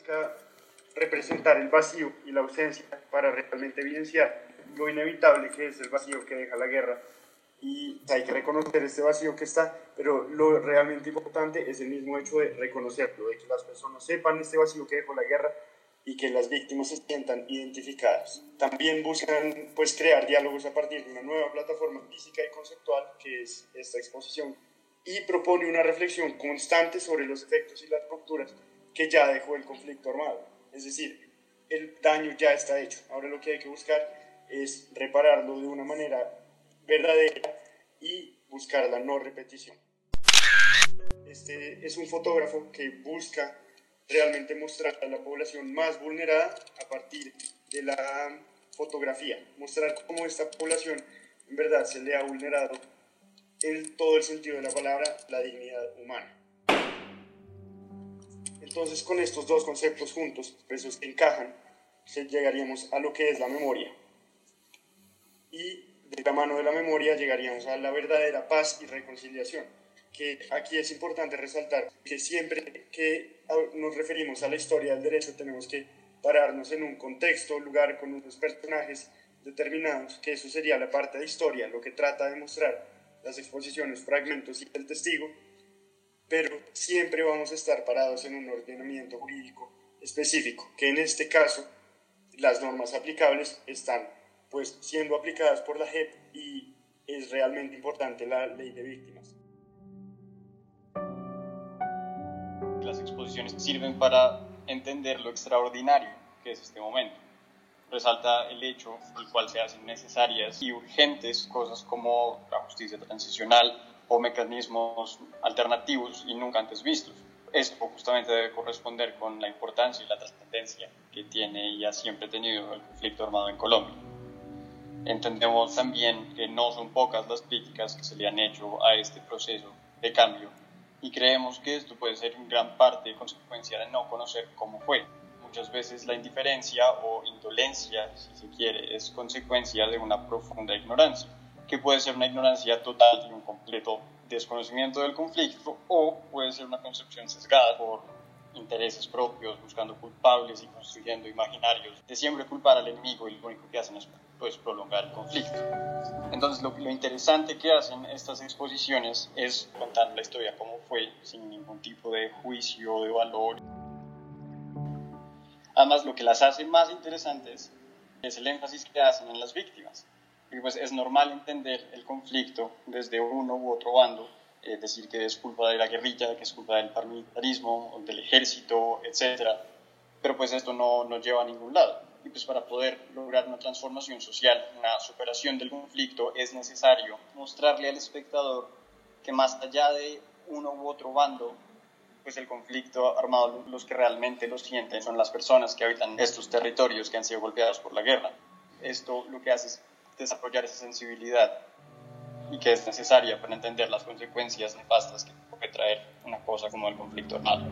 busca representar el vacío y la ausencia para realmente evidenciar lo inevitable que es el vacío que deja la guerra y hay que reconocer este vacío que está, pero lo realmente importante es el mismo hecho de reconocerlo, de que las personas sepan este vacío que dejó la guerra y que las víctimas se sientan identificadas. También buscan pues crear diálogos a partir de una nueva plataforma física y conceptual que es esta exposición y propone una reflexión constante sobre los efectos y las rupturas que ya dejó el conflicto armado. Es decir, el daño ya está hecho. Ahora lo que hay que buscar es repararlo de una manera verdadera y buscar la no repetición. Este es un fotógrafo que busca realmente mostrar a la población más vulnerada a partir de la fotografía, mostrar cómo esta población en verdad se le ha vulnerado en todo el sentido de la palabra la dignidad humana. Entonces con estos dos conceptos juntos, pues encajan, llegaríamos a lo que es la memoria. Y de la mano de la memoria llegaríamos a la verdadera paz y reconciliación, que aquí es importante resaltar que siempre que nos referimos a la historia del derecho tenemos que pararnos en un contexto, lugar con unos personajes determinados, que eso sería la parte de historia, lo que trata de mostrar las exposiciones, fragmentos y el testigo, pero siempre vamos a estar parados en un ordenamiento jurídico específico, que en este caso las normas aplicables están pues siendo aplicadas por la JEP y es realmente importante la ley de víctimas. Las exposiciones sirven para entender lo extraordinario que es este momento. Resalta el hecho el cual se hacen necesarias y urgentes cosas como la justicia transicional o mecanismos alternativos y nunca antes vistos. Esto justamente debe corresponder con la importancia y la trascendencia que tiene y ha siempre tenido el conflicto armado en Colombia. Entendemos también que no son pocas las críticas que se le han hecho a este proceso de cambio y creemos que esto puede ser en gran parte consecuencia de no conocer cómo fue. Muchas veces la indiferencia o indolencia, si se quiere, es consecuencia de una profunda ignorancia, que puede ser una ignorancia total y un completo desconocimiento del conflicto o puede ser una concepción sesgada por intereses propios, buscando culpables y construyendo imaginarios de siempre culpar al enemigo y lo único que hacen es pues, prolongar el conflicto. Entonces lo, lo interesante que hacen estas exposiciones es contar la historia como fue, sin ningún tipo de juicio de valor. Además lo que las hace más interesantes es el énfasis que hacen en las víctimas. Y pues es normal entender el conflicto desde uno u otro bando eh, decir que es culpa de la guerrilla, que es culpa del paramilitarismo, del ejército, etc. Pero pues esto no nos lleva a ningún lado. Y pues para poder lograr una transformación social, una superación del conflicto, es necesario mostrarle al espectador que más allá de uno u otro bando, pues el conflicto armado, los que realmente lo sienten son las personas que habitan estos territorios que han sido golpeados por la guerra. Esto lo que hace es desarrollar esa sensibilidad y que es necesaria para entender las consecuencias nefastas que puede traer una cosa como el conflicto armado.